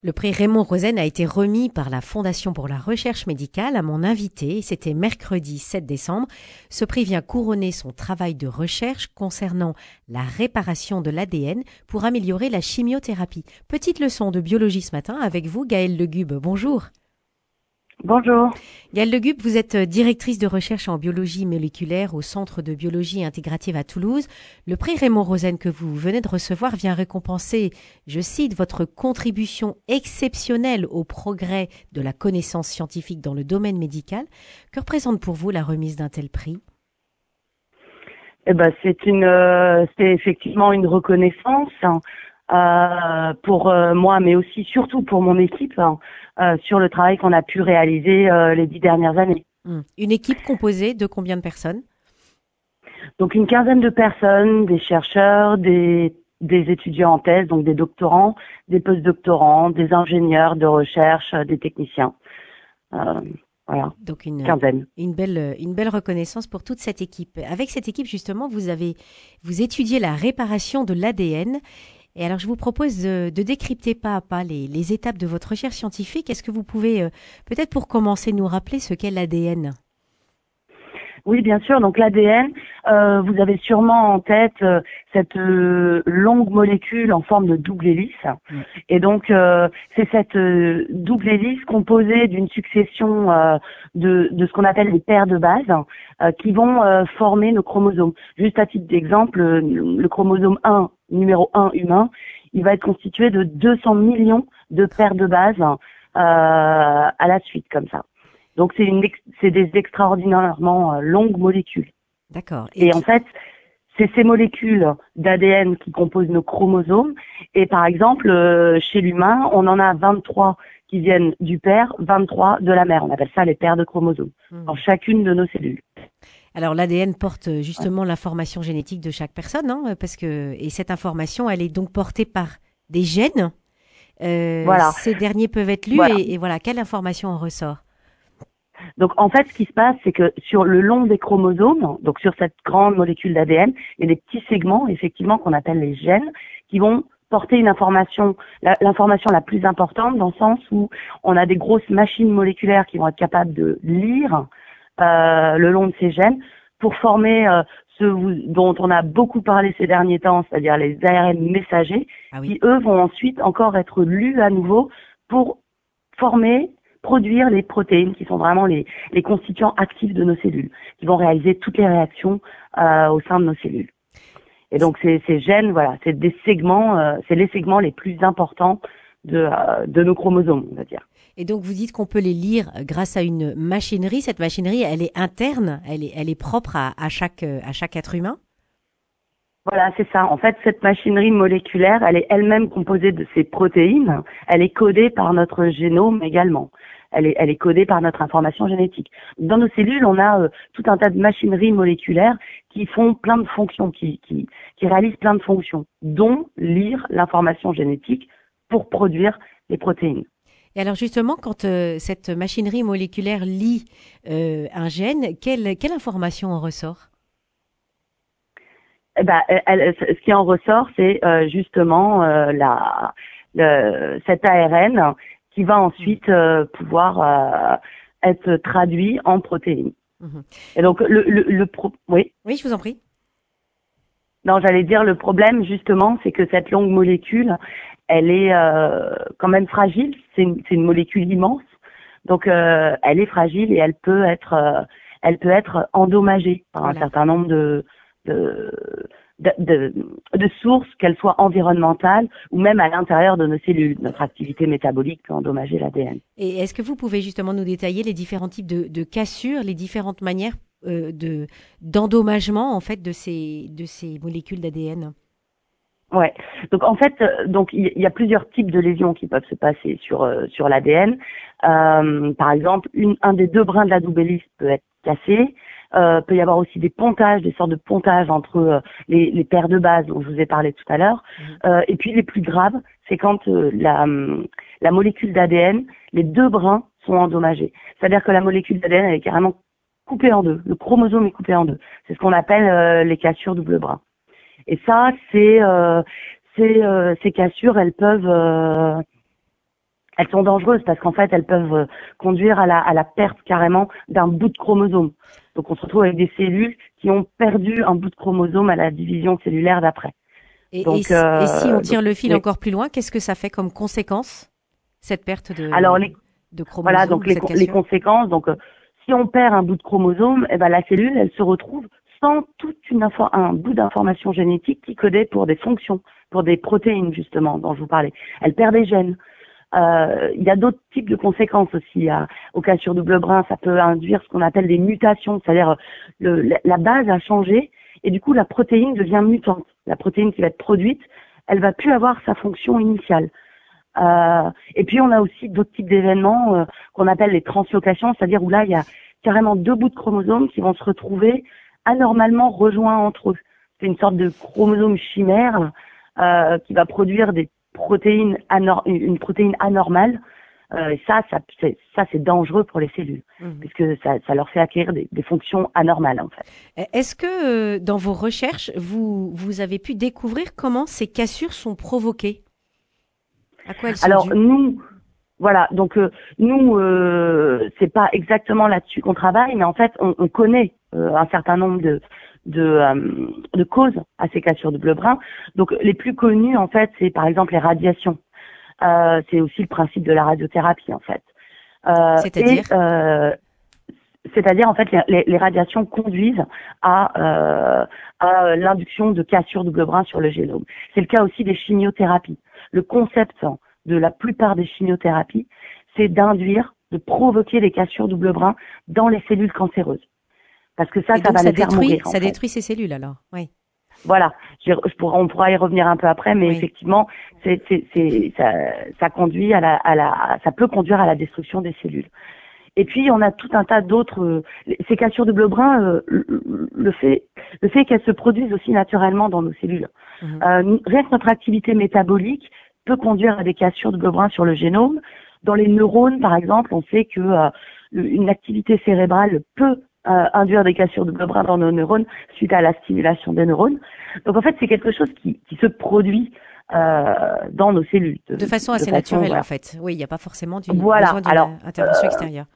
Le prix Raymond Rosen a été remis par la Fondation pour la recherche médicale à mon invité. C'était mercredi 7 décembre. Ce prix vient couronner son travail de recherche concernant la réparation de l'ADN pour améliorer la chimiothérapie. Petite leçon de biologie ce matin avec vous, Gaëlle Legube. Bonjour. Bonjour. Yael Le Gub, vous êtes euh, directrice de recherche en biologie moléculaire au Centre de biologie intégrative à Toulouse. Le prix Raymond Rosen que vous venez de recevoir vient récompenser, je cite, votre contribution exceptionnelle au progrès de la connaissance scientifique dans le domaine médical. Que représente pour vous la remise d'un tel prix? Eh ben, c'est une, euh, c'est effectivement une reconnaissance. Hein. Euh, pour euh, moi, mais aussi surtout pour mon équipe hein, euh, sur le travail qu'on a pu réaliser les dix dernières années. Hmm. Une équipe composée de combien de personnes? Donc une quinzaine de personnes, des chercheurs, des, des étudiants en thèse, donc des doctorants, des postdoctorants, des ingénieurs de recherche, des techniciens. Voilà. Donc une, quinzaine. une belle une belle reconnaissance pour toute cette équipe. Avec cette équipe justement, vous avez vous étudiez la réparation de l'ADN et alors, je vous propose de, décrypter pas à pas les, étapes de votre recherche scientifique. Est-ce que vous pouvez, euh, peut-être pour commencer, nous rappeler ce qu'est l'ADN oui, bien sûr. Donc l'ADN, euh, vous avez sûrement en tête euh, cette longue molécule en forme de double hélice. Et donc c'est cette double hélice composée d'une succession de, de, ce qu'on appelle les paires de bases qui vont former nos chromosomes. Juste à titre d'exemple, le chromosome 1 numéro 1 humain, il va être constitué de 200 millions de paires de bases euh, à la suite comme ça. Donc c'est une c'est des extraordinairement euh, longues molécules. D'accord. Et, en fait, c'est ces molécules d'ADN qui composent nos chromosomes. Et par exemple, euh, chez l'humain, on en a 23 qui viennent du père, 23 de la mère. On appelle ça les paires de chromosomes, mmh. dans chacune de nos cellules. Alors l'ADN porte euh, justement l'information génétique de chaque personne, hein, parce que et cette information, elle est donc portée par des gènes. Euh, voilà. Ces derniers peuvent être lus Et, voilà quelle information en ressort? Donc en fait, ce qui se passe, c'est que sur le long des chromosomes, donc sur cette grande molécule d'ADN, il y a des petits segments, effectivement, qu'on appelle les gènes, qui vont porter une information, l'information la, plus importante, dans le sens où on a des grosses machines moléculaires qui vont être capables de lire euh, le long de ces gènes pour former euh, ceux dont on a beaucoup parlé ces derniers temps, c'est-à-dire les ARN messagers, ah qui eux vont ensuite encore être lus à nouveau pour former, produire les protéines qui sont vraiment les, les constituants actifs de nos cellules, qui vont réaliser toutes les réactions euh, au sein de nos cellules. Et donc ces, ces gènes, voilà, c'est des segments, euh, c'est les segments les plus importants de, euh, de nos chromosomes, on va dire. Et donc vous dites qu'on peut les lire grâce à une machinerie. Cette machinerie, elle est interne, elle est, elle est propre à, chaque, à chaque être humain? Voilà, c'est ça. En fait, cette machinerie moléculaire, elle est elle-même composée de ces protéines. Elle est codée par notre génome également. Elle est, codée par notre information génétique. Dans nos cellules, on a euh, tout un tas de machineries moléculaires qui font plein de fonctions, qui, réalisent plein de fonctions, dont lire l'information génétique pour produire les protéines. Et alors justement, quand euh, cette machinerie moléculaire lit euh, un gène, quelle information en ressort? Eh ben, ce qui en ressort, c'est euh, justement la, le, cet ARN qui va ensuite pouvoir être traduit en protéines. Mhm. Et donc le, le, le pro... oui. Oui, je vous en prie. Non, j'allais dire le problème justement, c'est que cette longue molécule, elle est euh, quand même fragile. C'est une, une, molécule immense, donc euh, elle est fragile et elle peut être, euh, elle peut être endommagée par un certain nombre de de, de, de, sources, qu'elles soient environnementales ou même à l'intérieur de nos cellules. Notre activité métabolique peut endommager l'ADN. Et est-ce que vous pouvez justement nous détailler les différents types de, de cassures, les différentes manières de d'endommagement en fait de ces de ces molécules d'ADN Ouais. Donc en fait, euh, donc il y, a plusieurs types de lésions qui peuvent se passer sur euh, sur l'ADN. Euh, par exemple, une, un des deux brins de la double hélice peut être cassé. Euh, peut y avoir aussi des pontages, des sortes de pontages entre les, les paires de bases dont je vous ai parlé tout à l'heure. Mmh. et puis les plus graves, c'est quand la, la molécule d'ADN, les deux brins sont endommagés. C'est-à-dire que la molécule d'ADN elle est carrément coupée en deux. Le chromosome est coupé en deux. C'est ce qu'on appelle les cassures double bras. Et ça, c'est euh, euh, ces cassures, elles peuvent euh, elles sont dangereuses parce qu'en fait, elles peuvent euh, conduire à la, à la perte carrément d'un bout de chromosome. Donc, on se retrouve avec des cellules qui ont perdu un bout de chromosome à la division cellulaire d'après. Et, et, si, euh, et, si, on tire le fil encore plus loin, qu'est-ce que ça fait comme conséquence cette perte de, Alors, les, de chromosome Voilà, donc les, les, conséquences. Donc, euh, si on perd un bout de chromosome, eh ben, la cellule, elle se retrouve sans toute une info, un bout d'information génétique qui codait pour des fonctions, pour des protéines justement dont je vous parlais. Elle perd des gènes. Euh, il y a d'autres types de conséquences aussi. À, au cas sur double brin, ça peut induire ce qu'on appelle des mutations, c'est-à-dire le, la base a changé et du coup la protéine devient mutante. La protéine qui va être produite, elle va plus avoir sa fonction initiale. Euh, et puis on a aussi d'autres types d'événements euh, qu'on appelle les translocations, c'est-à-dire où là il y a carrément deux bouts de chromosomes qui vont se retrouver anormalement rejoints entre eux. C'est une sorte de chromosome chimère euh, qui va produire des protéines une protéine anormale. Euh, ça, ça c'est, ça c'est dangereux pour les cellules, mmh. puisque ça, ça, leur fait acquérir des, des, fonctions anormales en fait. Est-ce que euh, dans vos recherches, vous, vous avez pu découvrir comment ces cassures sont provoquées? À quoi elles sont Alors dues? nous, voilà, donc euh, nous, euh, c'est pas exactement là-dessus qu'on travaille, mais en fait, on, on connaît un certain nombre de, de, euh, de, causes à ces cassures de bleu brun. Donc, les plus connues, en fait, c'est par exemple les radiations. Euh, c'est aussi le principe de la radiothérapie, en fait. C'est-à-dire c'est-à-dire en fait les, les, radiations conduisent à, à l'induction de cassures de bleu brun sur le génome. C'est le cas aussi des chimiothérapies. Le concept de la plupart des chimiothérapies, c'est d'induire, de provoquer des cassures double brun dans les cellules cancéreuses. Parce que ça, ça va les faire mourir. Ça détruit ces cellules alors, oui. Voilà, je, je pourrais, on pourra y revenir un peu après, mais oui. effectivement, c'est, ça, ça conduit à la, à la, ça peut conduire à la destruction des cellules. Et puis on a tout un tas d'autres. Euh, ces cassures de bleu brun, euh, le fait, le fait qu'elles se produisent aussi naturellement dans nos cellules. Mmh. Euh, rien que notre activité métabolique peut conduire à des cassures de bleu-brun sur le génome. Dans les neurones, par exemple, on sait que euh, une activité cérébrale peut euh, induire des cassures de bleu-brun dans nos neurones suite à la stimulation des neurones. Donc en fait, c'est quelque chose qui, qui se produit euh, dans nos cellules. De, de façon assez de naturelle, voilà. en fait. Oui, il n'y a pas forcément d'une voilà. Alors, intervention euh, extérieure.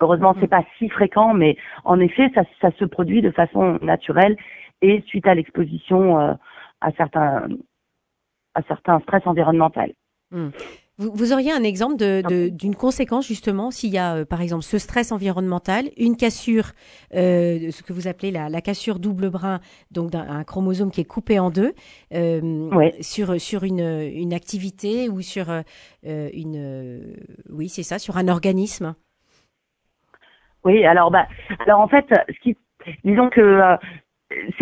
Heureusement, c'est mm. pas si fréquent, mais en effet, ça, ça, se produit de façon naturelle et suite à l'exposition euh, à certains à certains stress environnementaux. Mmh. Vous, vous, auriez un exemple d'une conséquence justement s'il y a euh, par exemple ce stress environnemental, une cassure, euh, ce que vous appelez la, la cassure double brin, donc d'un chromosome qui est coupé en deux, euh, sur sur une, une activité ou sur une, oui c'est ça, sur un organisme? Oui, alors bah alors en fait, ce qui disons que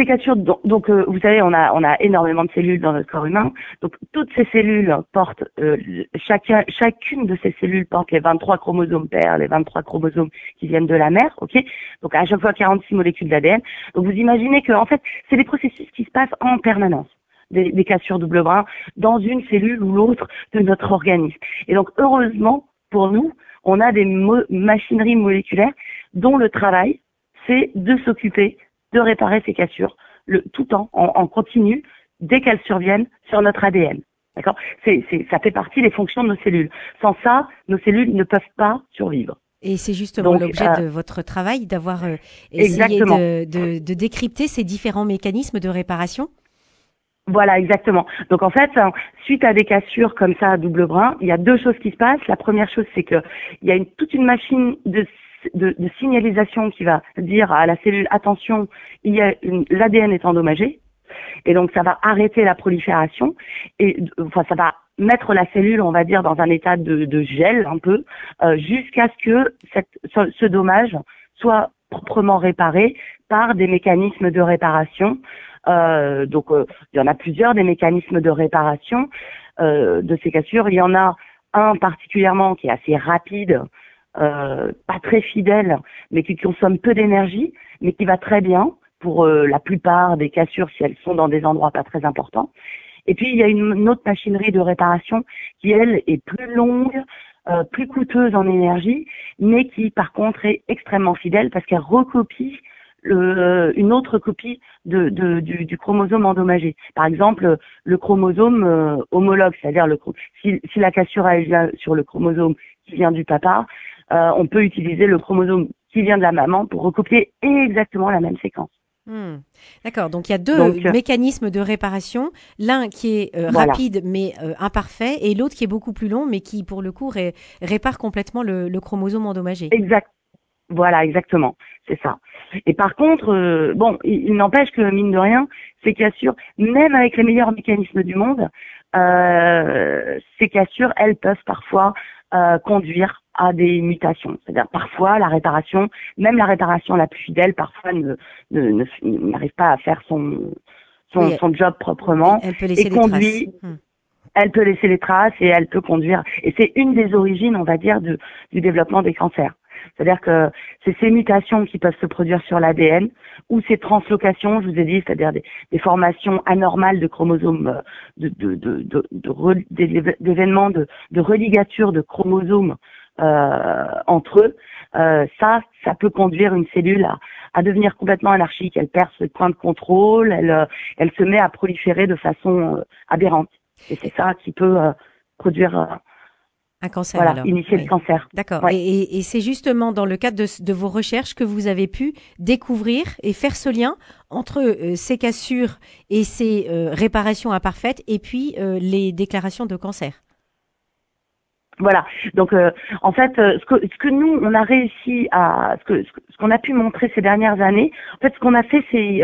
cassures, donc, euh, vous savez, on a, énormément de cellules dans notre corps humain. Donc toutes ces cellules portent, euh, chacun, chacune de ces cellules porte les 23 chromosomes pères, les 23 chromosomes qui viennent de la mère, ok? Donc à chaque fois 46 molécules d'ADN. Donc vous imaginez que en fait, c'est des processus qui se passent en permanence. Des, des cassures double brin dans une cellule ou l'autre de notre organisme. Et donc heureusement pour nous, on a des machineries moléculaires dont le travail, c'est de s'occuper de réparer ces cassures le, tout en, en, en continu dès qu'elles surviennent sur notre ADN. D'accord? C'est, c'est, Ça fait partie des fonctions de nos cellules. Sans ça, nos cellules ne peuvent pas survivre. Et c'est justement l'objet euh, de votre travail, d'avoir euh, essayé de, de, de, décrypter ces différents mécanismes de réparation? Voilà, exactement. Donc en fait, suite à des cassures comme ça à double brin, il y a deux choses qui se passent. La première chose, c'est que il y a une, toute une machine de de, signalisation qui va dire à la cellule attention, l'ADN est endommagé, et donc ça va arrêter la prolifération et enfin ça va mettre la cellule, on va dire, dans un état de, gel un peu, euh, jusqu'à ce que ce, dommage soit proprement réparé par des mécanismes de réparation. Euh, donc euh, il y en a plusieurs des mécanismes de réparation de ces cassures. Il y en a un particulièrement qui est assez rapide, euh, pas très fidèle, mais qui consomme peu d'énergie, mais qui va très bien pour euh, la plupart des cassures si elles sont dans des endroits pas très importants. Et puis il y a une, autre machinerie de réparation qui elle est plus longue, euh, plus coûteuse en énergie, mais qui par contre est extrêmement fidèle parce qu'elle recopie une autre copie de, du, chromosome endommagé. Par exemple, le chromosome euh, homologue, c'est-à-dire le si, si la cassure est sur le chromosome qui vient du papa, euh, on peut utiliser le chromosome qui vient de la maman pour recopier exactement la même séquence. Hmm. D'accord, donc il y a deux euh, mécanismes de réparation, l'un qui est rapide mais imparfait et l'autre qui est beaucoup plus long mais qui pour le coup répare complètement le, le chromosome endommagé. Exact, voilà, exactement, c'est ça. Et par contre, euh, bon, il, n'empêche que mine de rien, ces cassures, même avec les meilleurs mécanismes du monde, euh, ces cassures, elles peuvent parfois euh, conduire à des mutations. C'est-à-dire parfois la réparation, même la réparation la plus fidèle, parfois ne, n'arrive pas à faire son son, job proprement elle, peut laisser et conduit. Hmm. Elle peut laisser les traces et elle peut conduire. Et c'est une des origines, on va dire, du développement des cancers. C'est-à-dire que c'est ces mutations qui peuvent se produire sur l'ADN ou ces translocations, je vous ai dit, c'est-à-dire des, formations anormales de chromosomes, euh, d'événements de, de, religature de chromosomes entre eux. Euh, ça, ça peut conduire une cellule à, devenir complètement anarchique. Elle perd ce point de contrôle, elle, elle se met à proliférer de façon aberrante. Et c'est ça qui peut produire un cancer, voilà, initier le cancer. D'accord. Et, c'est justement dans le cadre de, vos recherches que vous avez pu découvrir et faire ce lien entre euh, ces cassures et ces euh, réparations imparfaites et puis euh, les déclarations de cancer. Voilà. Donc, en fait, ce que, ce que nous on a réussi à, ce que ce qu'on a pu montrer ces dernières années, en fait, ce qu'on a fait, c'est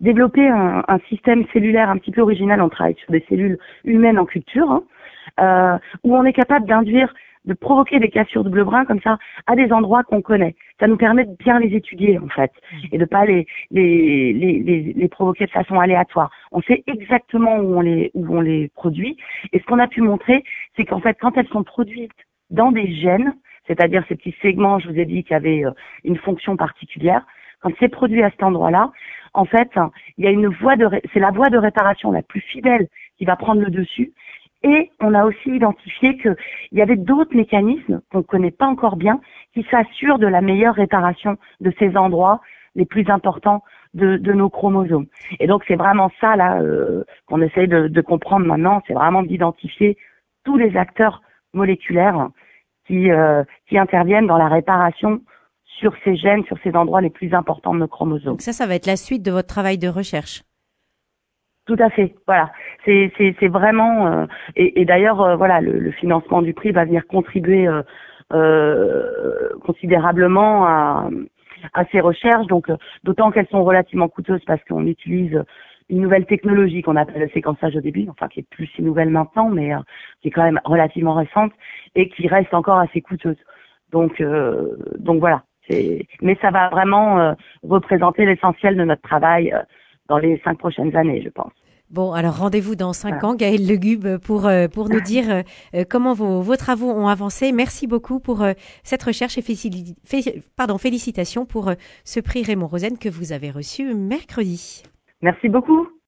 développer un, système cellulaire un petit peu original. On travaille sur des cellules humaines en culture. Hein, euh, où on est capable d'induire, de provoquer des cassures de bleu brun comme ça à des endroits qu'on connaît. Ça nous permet de bien les étudier en fait mmh. et de pas les les, les, les, provoquer de façon aléatoire. On sait exactement où on les où on les produit et ce qu'on a pu montrer, c'est qu'en fait quand elles sont produites dans des gènes, c'est-à-dire ces petits segments, je vous ai dit, qui avaient euh, une fonction particulière, quand c'est produit à cet endroit-là, en fait, il y a une voie de, c'est la voie de réparation la plus fidèle qui va prendre le dessus et on a aussi identifié qu'il y avait d'autres mécanismes qu'on ne connaît pas encore bien qui s'assurent de la meilleure réparation de ces endroits les plus importants de, nos chromosomes. Et donc c'est vraiment ça là euh, qu'on essaye de, comprendre maintenant, c'est vraiment d'identifier tous les acteurs moléculaires qui, euh, qui interviennent dans la réparation sur ces gènes, sur ces endroits les plus importants de nos chromosomes. Ça, ça va être la suite de votre travail de recherche. Tout à fait, voilà. C'est vraiment euh, et, et d'ailleurs euh, voilà le, le, financement du prix va venir contribuer euh, euh considérablement à à ces recherches. Donc d'autant qu'elles sont relativement coûteuses parce qu'on utilise une nouvelle technologie qu'on appelle le séquençage au début, enfin qui est plus si nouvelle maintenant, mais qui est quand même relativement récente et qui reste encore assez coûteuse. Donc donc voilà. Mais ça va vraiment représenter l'essentiel de notre travail dans les cinq prochaines années, je pense. Bon, alors rendez-vous dans cinq ans, Gaël Legube, pour, euh, pour nous dire euh, euh, comment vos, vos, travaux ont avancé. Merci beaucoup pour cette recherche et pardon, félicitations pour ce prix Raymond Rosen que vous avez reçu mercredi. Merci beaucoup.